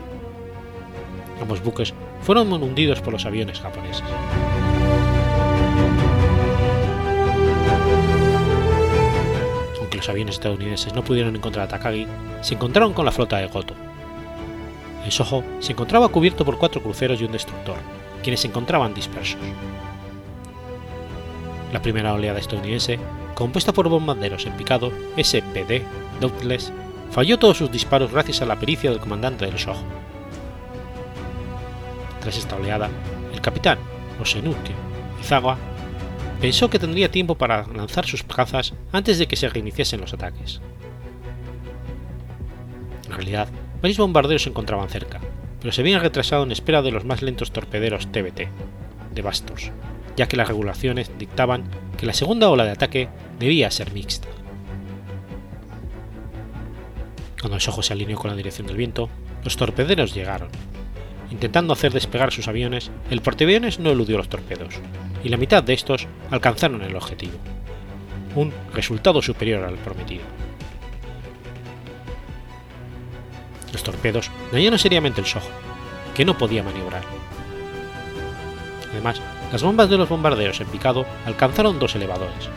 Ambos buques fueron hundidos por los aviones japoneses. Aunque los aviones estadounidenses no pudieron encontrar a Takagi, se encontraron con la flota de Goto. El Soho se encontraba cubierto por cuatro cruceros y un destructor, quienes se encontraban dispersos. La primera oleada estadounidense, compuesta por bombarderos en picado SPD Douglas, falló todos sus disparos gracias a la pericia del comandante del SOH. Tras esta oleada, el capitán Osenuke Izawa pensó que tendría tiempo para lanzar sus cazas antes de que se reiniciasen los ataques. En realidad, varios bombarderos se encontraban cerca, pero se habían retrasado en espera de los más lentos torpederos TBT, de Bastos, ya que las regulaciones dictaban que la segunda ola de ataque debía ser mixta. Cuando el Soho se alineó con la dirección del viento, los torpederos llegaron. Intentando hacer despegar sus aviones, el portaaviones no eludió los torpedos, y la mitad de estos alcanzaron el objetivo. Un resultado superior al prometido. Los torpedos dañaron seriamente el Soho, que no podía maniobrar. Además, las bombas de los bombarderos en picado alcanzaron dos elevadores.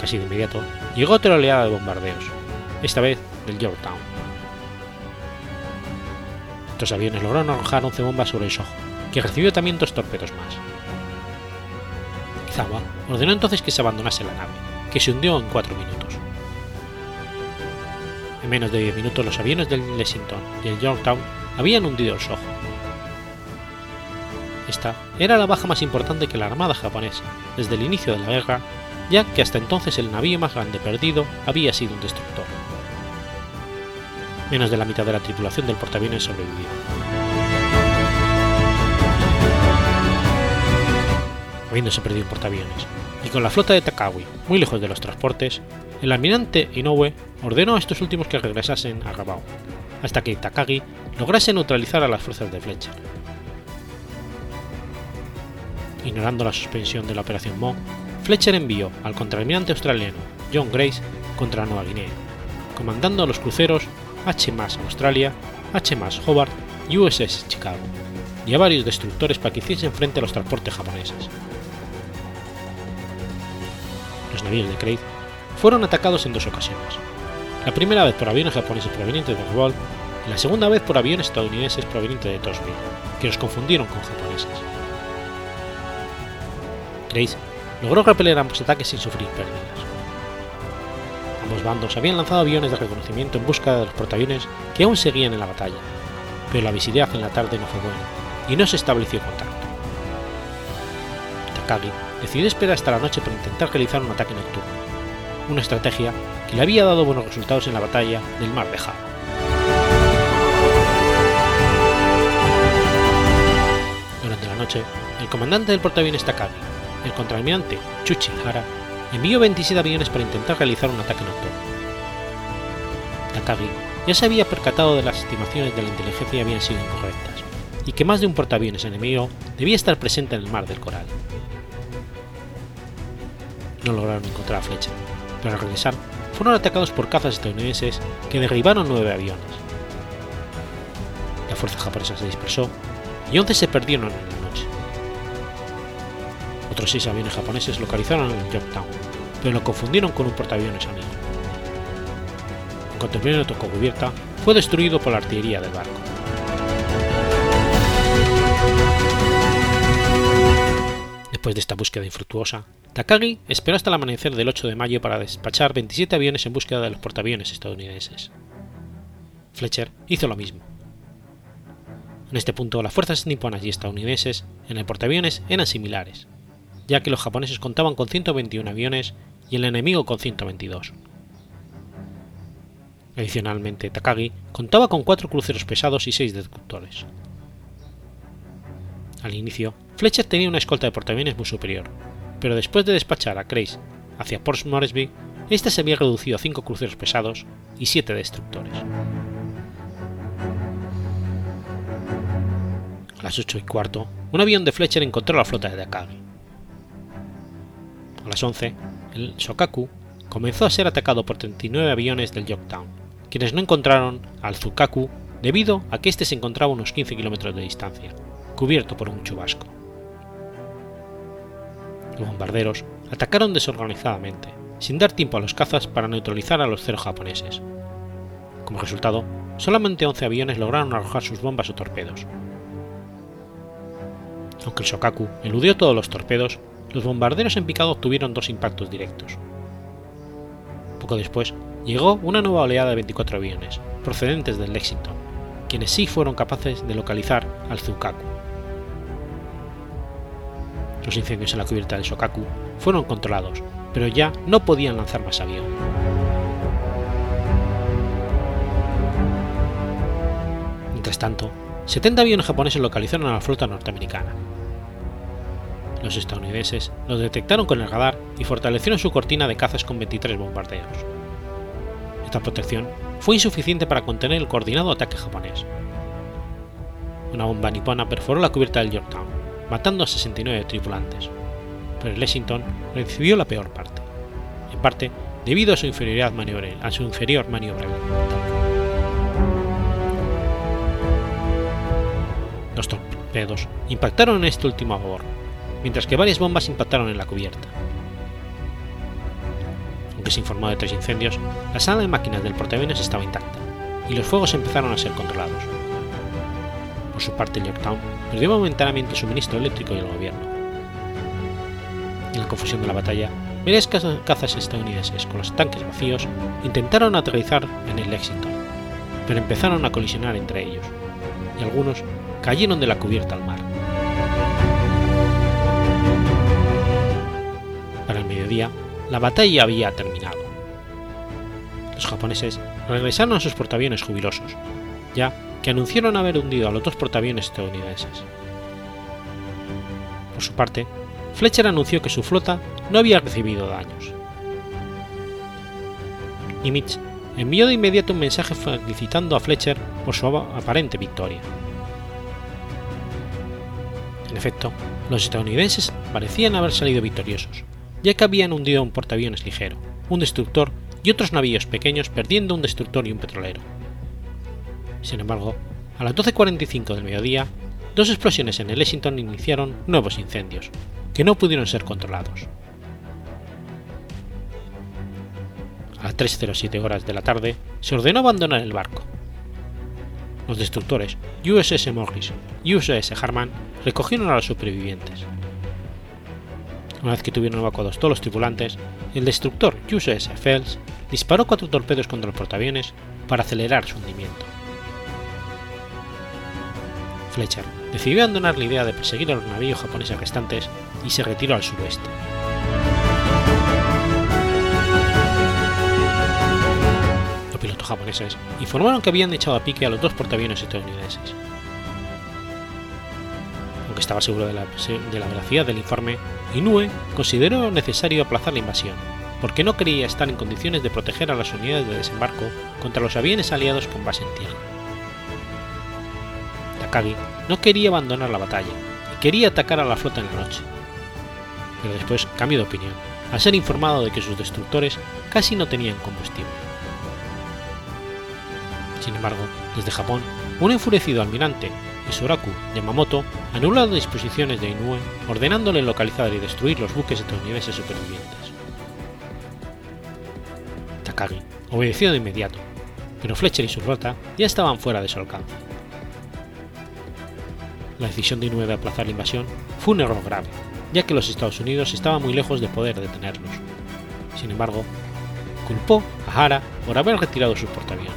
Casi de inmediato, llegó otra oleada de bombardeos, esta vez del Yorktown. Estos aviones lograron arrojar 11 bombas sobre el Soho, que recibió también dos torpedos más. Izawa ordenó entonces que se abandonase la nave, que se hundió en cuatro minutos. En menos de 10 minutos los aviones del Lexington y el Yorktown habían hundido el Soho. Esta era la baja más importante que la Armada japonesa desde el inicio de la guerra, ya que hasta entonces el navío más grande perdido había sido un destructor. Menos de la mitad de la tripulación del portaaviones sobrevivió. Habiéndose perdido un portaaviones, y con la flota de Takawi muy lejos de los transportes, el almirante Inoue ordenó a estos últimos que regresasen a Rabaul, hasta que Takagi lograse neutralizar a las fuerzas de Fletcher. Ignorando la suspensión de la operación Mo, Fletcher envió al contraalmirante australiano John Grace contra Nueva Guinea, comandando a los cruceros HMAS Australia, HMAS Hobart y USS Chicago, y a varios destructores para que hiciesen frente a los transportes japoneses. Los navíos de Craig fueron atacados en dos ocasiones. La primera vez por aviones japoneses provenientes de Revolt y la segunda vez por aviones estadounidenses provenientes de Tosville, que los confundieron con japoneses. Grace logró repeler ambos ataques sin sufrir pérdidas. Ambos bandos habían lanzado aviones de reconocimiento en busca de los portaaviones que aún seguían en la batalla, pero la visibilidad en la tarde no fue buena y no se estableció contacto. Takagi decidió esperar hasta la noche para intentar realizar un ataque nocturno, una estrategia que le había dado buenos resultados en la batalla del Mar de Java. Durante la noche, el comandante del portaaviones Takagi, el contraalmirante Chuchi Hara, envió 27 aviones para intentar realizar un ataque nocturno. Takagi ya se había percatado de las estimaciones de la inteligencia habían sido incorrectas, y que más de un portaaviones enemigo debía estar presente en el mar del Coral. No lograron encontrar a Fletcher, pero al regresar fueron atacados por cazas estadounidenses que derribaron nueve aviones. La fuerza japonesa se dispersó y 11 se perdieron en la noche. Otros seis aviones japoneses localizaron en Yorktown, pero lo confundieron con un portaaviones amigo. En cuanto el primero tocó cubierta, fue destruido por la artillería del barco. Después de esta búsqueda infructuosa, Takagi esperó hasta el amanecer del 8 de mayo para despachar 27 aviones en búsqueda de los portaaviones estadounidenses. Fletcher hizo lo mismo. En este punto, las fuerzas niponas y estadounidenses en el portaaviones eran similares, ya que los japoneses contaban con 121 aviones y el enemigo con 122. Adicionalmente, Takagi contaba con cuatro cruceros pesados y seis destructores. Al inicio, Fletcher tenía una escolta de portaaviones muy superior, pero después de despachar a Grace hacia Port Moresby, ésta se había reducido a cinco cruceros pesados y siete destructores. A las 8 y cuarto, un avión de Fletcher encontró la flota de Takagi. A las 11, el Shokaku comenzó a ser atacado por 39 aviones del Yorktown, quienes no encontraron al Tsukaku debido a que éste se encontraba a unos 15 kilómetros de distancia, cubierto por un chubasco. Los bombarderos atacaron desorganizadamente, sin dar tiempo a los cazas para neutralizar a los cero japoneses. Como resultado, solamente 11 aviones lograron arrojar sus bombas o torpedos. Aunque el Shokaku eludió todos los torpedos, los bombarderos en picado obtuvieron dos impactos directos. Poco después, llegó una nueva oleada de 24 aviones, procedentes del Lexington, quienes sí fueron capaces de localizar al Tsukaku. Los incendios en la cubierta del Shokaku fueron controlados, pero ya no podían lanzar más avión. Mientras tanto, 70 aviones japoneses localizaron a la flota norteamericana. Los estadounidenses los detectaron con el radar y fortalecieron su cortina de cazas con 23 bombardeos. Esta protección fue insuficiente para contener el coordinado ataque japonés. Una bomba nipona perforó la cubierta del Yorktown, matando a 69 tripulantes, pero el Lexington recibió la peor parte, en parte debido a su inferioridad a inferior maniobrabilidad. Los, torpedos impactaron en este último babor, mientras que varias bombas impactaron en la cubierta. Aunque se informó de tres incendios, la sala de máquinas del portaaviones estaba intacta, y los fuegos empezaron a ser controlados. Por su parte, Yorktown perdió momentáneamente suministro eléctrico y el gobierno. En la confusión de la batalla, varias cazas estadounidenses con los tanques vacíos intentaron aterrizar en el Lexington, pero empezaron a colisionar entre ellos, y algunos cayeron de la cubierta al mar. Para el mediodía, la batalla había terminado. Los japoneses regresaron a sus portaaviones jubilosos, ya que anunciaron haber hundido a los dos portaaviones estadounidenses. Por su parte, Fletcher anunció que su flota no había recibido daños. Nimitz envió de inmediato un mensaje felicitando a Fletcher por su aparente victoria. En efecto, los estadounidenses parecían haber salido victoriosos, ya que habían hundido un portaaviones ligero, un destructor y otros navíos pequeños perdiendo un destructor y un petrolero. Sin embargo, a las 12.45 del mediodía, dos explosiones en el Lexington iniciaron nuevos incendios, que no pudieron ser controlados. A las 3.07 horas de la tarde, se ordenó abandonar el barco. Los destructores USS Morris y USS Harman recogieron a los supervivientes. Una vez que tuvieron evacuados todos los tripulantes, el destructor USS Fells disparó cuatro torpedos contra los portaaviones para acelerar su hundimiento. Fletcher decidió abandonar la idea de perseguir a los navíos japoneses restantes y se retiró al suroeste. Los pilotos japoneses informaron que habían echado a pique a los dos portaaviones estadounidenses. Aunque estaba seguro de la, de la veracidad del informe, Inoue consideró necesario aplazar la invasión, porque no quería estar en condiciones de proteger a las unidades de desembarco contra los aviones aliados con base en tierra. Takagi no quería abandonar la batalla y quería atacar a la flota en la noche, pero después cambió de opinión, al ser informado de que sus destructores casi no tenían combustible. Sin embargo, desde Japón, un enfurecido almirante, Isoraku Yamamoto, anuló las disposiciones de Inoue, ordenándole localizar y destruir los buques estadounidenses supervivientes. Takagi obedeció de inmediato, pero Fletcher y su flota ya estaban fuera de su alcance. La decisión de Inoue de aplazar la invasión fue un error grave, ya que los Estados Unidos estaban muy lejos de poder detenerlos. Sin embargo, culpó a Hara por haber retirado sus portaaviones.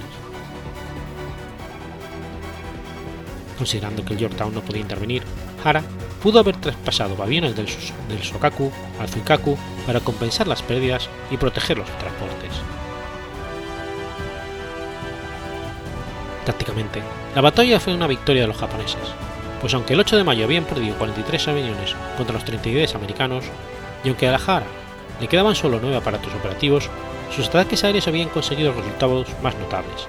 Considerando que el Yorktown no podía intervenir, Hara pudo haber traspasado aviones del, del Sokaku al Zuikaku para compensar las pérdidas y proteger los transportes. Tácticamente, la batalla fue una victoria de los japoneses, pues aunque el 8 de mayo habían perdido 43 aviones contra los 32 americanos, y aunque a la Hara le quedaban solo 9 aparatos operativos, sus ataques aéreos habían conseguido resultados más notables.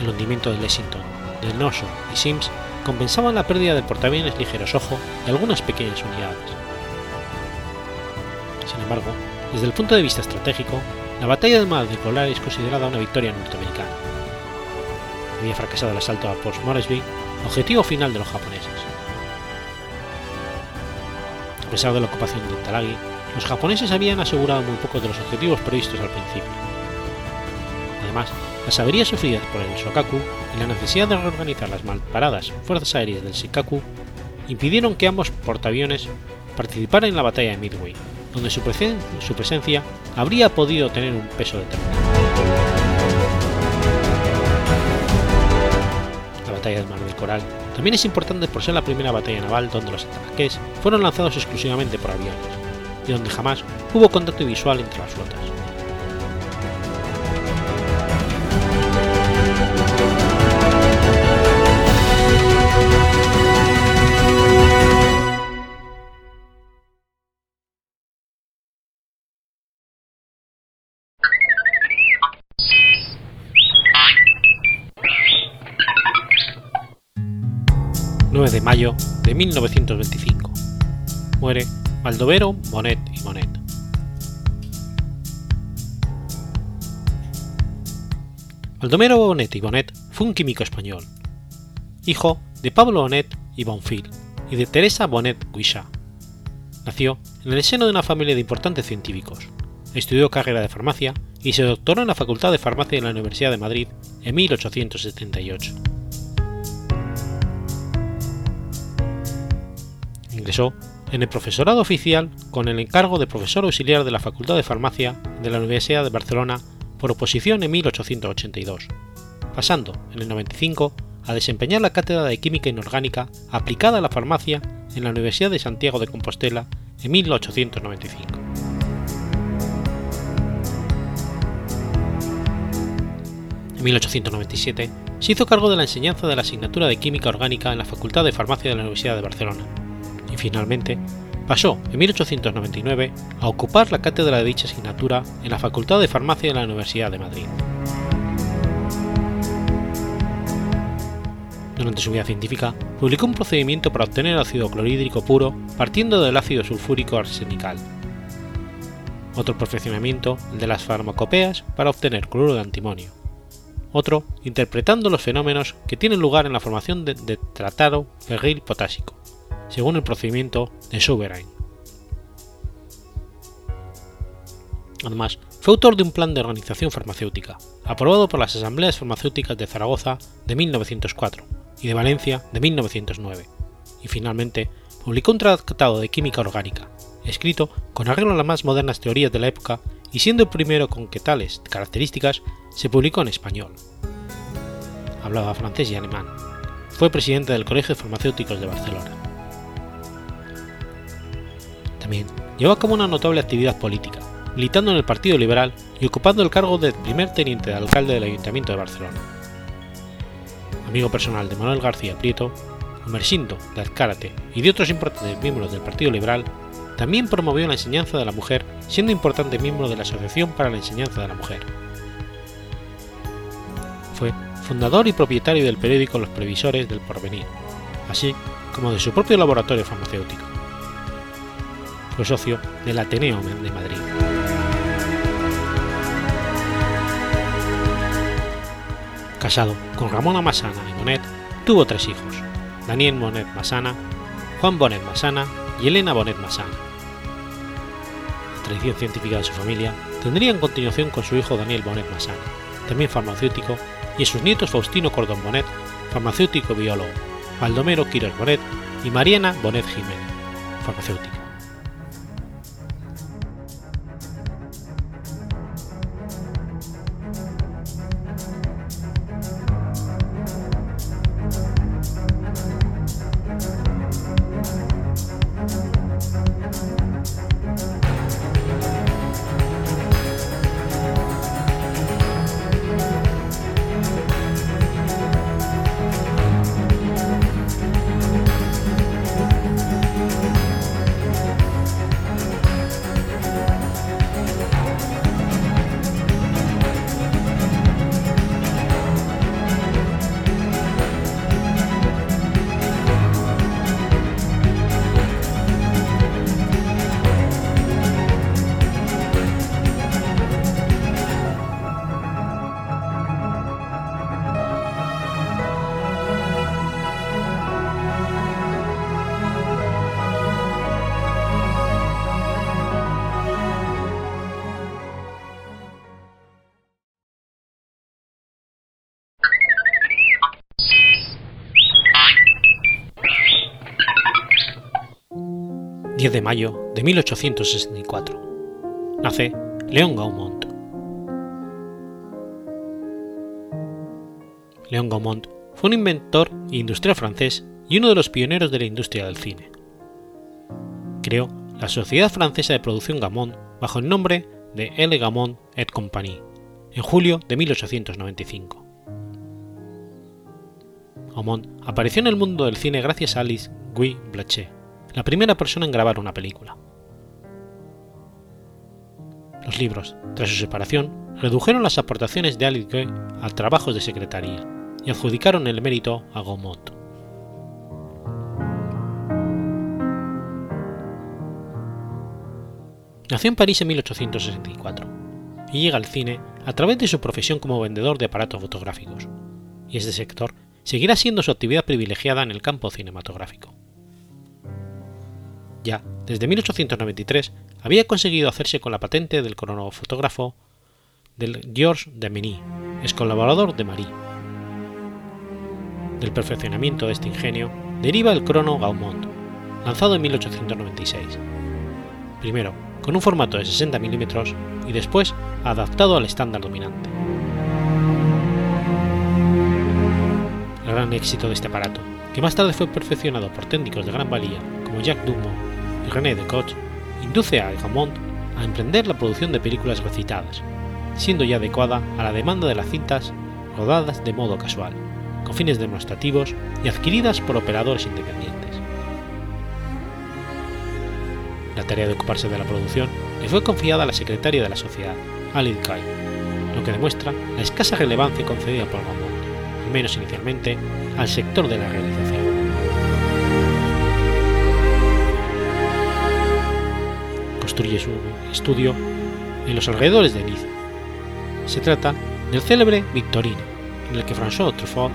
El hundimiento de Lexington, de Noso y Sims compensaban la pérdida de portaaviones ligeros Ojo y algunas pequeñas unidades. Sin embargo, desde el punto de vista estratégico, la batalla del Mar de Polar es considerada una victoria norteamericana. Había fracasado el asalto a Port Moresby, objetivo final de los japoneses. A pesar de la ocupación de Talagi, los japoneses habían asegurado muy poco de los objetivos previstos al principio. Además, las averías sufridas por el Shokaku y la necesidad de reorganizar las malparadas fuerzas aéreas del Shikaku impidieron que ambos portaaviones participaran en la batalla de Midway, donde su, su presencia habría podido tener un peso determinante. La batalla del Mar del Coral también es importante por ser la primera batalla naval donde los ataques fueron lanzados exclusivamente por aviones, y donde jamás hubo contacto visual entre las flotas. 9 de mayo de 1925. Muere Baldovero, Monet y Monet. Baldomero Bonet y Bonet fue un químico español, hijo de Pablo Bonet y Bonfil y de Teresa Bonet Guichat. Nació en el seno de una familia de importantes científicos. Estudió carrera de farmacia y se doctoró en la Facultad de Farmacia de la Universidad de Madrid en 1878. Ingresó en el profesorado oficial con el encargo de profesor auxiliar de la Facultad de Farmacia de la Universidad de Barcelona por oposición en 1882, pasando en el 95 a desempeñar la cátedra de Química Inorgánica aplicada a la farmacia en la Universidad de Santiago de Compostela en 1895. En 1897 se hizo cargo de la enseñanza de la asignatura de Química Orgánica en la Facultad de Farmacia de la Universidad de Barcelona y finalmente pasó en 1899 a ocupar la cátedra de dicha asignatura en la Facultad de Farmacia de la Universidad de Madrid. Durante su vida científica, publicó un procedimiento para obtener ácido clorhídrico puro partiendo del ácido sulfúrico arsenical. Otro perfeccionamiento, el de las farmacopeas para obtener cloruro de antimonio. Otro, interpretando los fenómenos que tienen lugar en la formación de, de tratado ferril potásico, según el procedimiento de Sovereign. Además, fue autor de un plan de organización farmacéutica, aprobado por las Asambleas Farmacéuticas de Zaragoza de 1904 y de Valencia de 1909, y finalmente publicó un tratado de química orgánica, escrito con arreglo a las más modernas teorías de la época y siendo el primero con que tales características se publicó en español. Hablaba francés y alemán. Fue presidente del Colegio de Farmacéuticos de Barcelona. También llevó a una notable actividad política, militando en el Partido Liberal y ocupando el cargo de primer teniente de alcalde del Ayuntamiento de Barcelona. Amigo personal de Manuel García Prieto, Mersindo de Azcárate y de otros importantes miembros del Partido Liberal, también promovió la enseñanza de la mujer, siendo importante miembro de la Asociación para la Enseñanza de la Mujer. Fue fundador y propietario del periódico Los Previsores del Porvenir, así como de su propio laboratorio farmacéutico. Fue socio del Ateneo de Madrid. Casado con Ramona Masana y Monet, tuvo tres hijos, Daniel Bonet Masana, Juan Bonet Masana y Elena Bonet Masana. La tradición científica de su familia tendría en continuación con su hijo Daniel Bonet Masana, también farmacéutico, y sus nietos Faustino Cordón Bonet, farmacéutico biólogo, Baldomero Quiros Bonet y Mariana Bonet Jiménez, farmacéutica. De mayo de 1864. Nace Léon Gaumont. Léon Gaumont fue un inventor e industrial francés y uno de los pioneros de la industria del cine. Creó la Sociedad Francesa de Producción Gaumont bajo el nombre de L. Gaumont et Compagnie en julio de 1895. Gaumont apareció en el mundo del cine gracias a Alice Guy Blaché, la primera persona en grabar una película. Los libros, tras su separación, redujeron las aportaciones de Alice a trabajos de secretaría y adjudicaron el mérito a Gaumont. Nació en París en 1864 y llega al cine a través de su profesión como vendedor de aparatos fotográficos, y es de sector seguirá siendo su actividad privilegiada en el campo cinematográfico. Ya desde 1893 había conseguido hacerse con la patente del cronofotógrafo del Georges Demeny, ex colaborador de Marie. Del perfeccionamiento de este ingenio deriva el crono Gaumont, lanzado en 1896. Primero con un formato de 60 mm y después adaptado al estándar dominante. El gran éxito de este aparato, que más tarde fue perfeccionado por técnicos de gran valía como Jacques Dumont y René Descotes, induce a Gaumont a emprender la producción de películas recitadas, siendo ya adecuada a la demanda de las cintas rodadas de modo casual, con fines demostrativos y adquiridas por operadores independientes. La tarea de ocuparse de la producción le fue confiada a la secretaria de la sociedad, Alid Kai, lo que demuestra la escasa relevancia concedida por Gaumont, al menos inicialmente, al sector de la realización. Construye su estudio en los alrededores de Niza. Se trata del célebre Victorine, en el que François Truffaut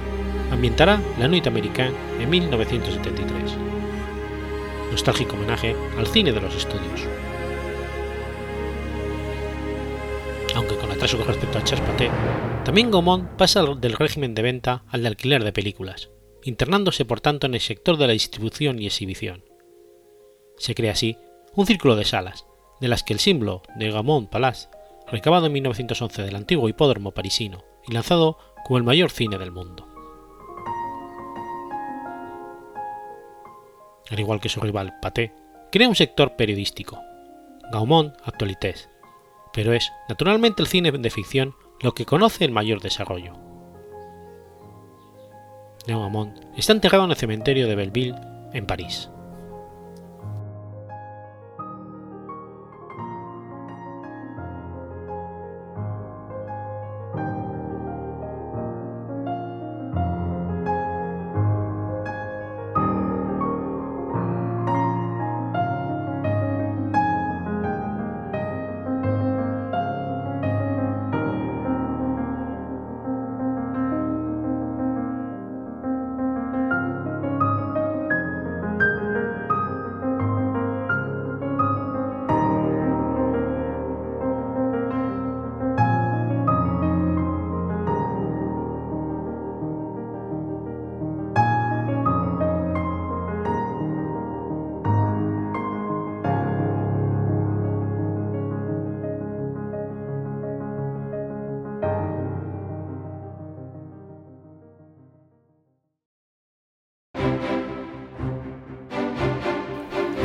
ambientará la Nuit Américaine en 1973 nostálgico homenaje al cine de los estudios. Aunque con atraso con a Charles Paté, también Gaumont pasa del régimen de venta al de alquiler de películas, internándose por tanto en el sector de la distribución y exhibición. Se crea así un círculo de salas, de las que el símbolo de Gaumont Palace, recabado en 1911 del antiguo hipódromo parisino y lanzado como el mayor cine del mundo. al igual que su rival Paté, crea un sector periodístico, Gaumont Actualités, pero es naturalmente el cine de ficción lo que conoce el mayor desarrollo. Gaumont está enterrado en el cementerio de Belleville, en París.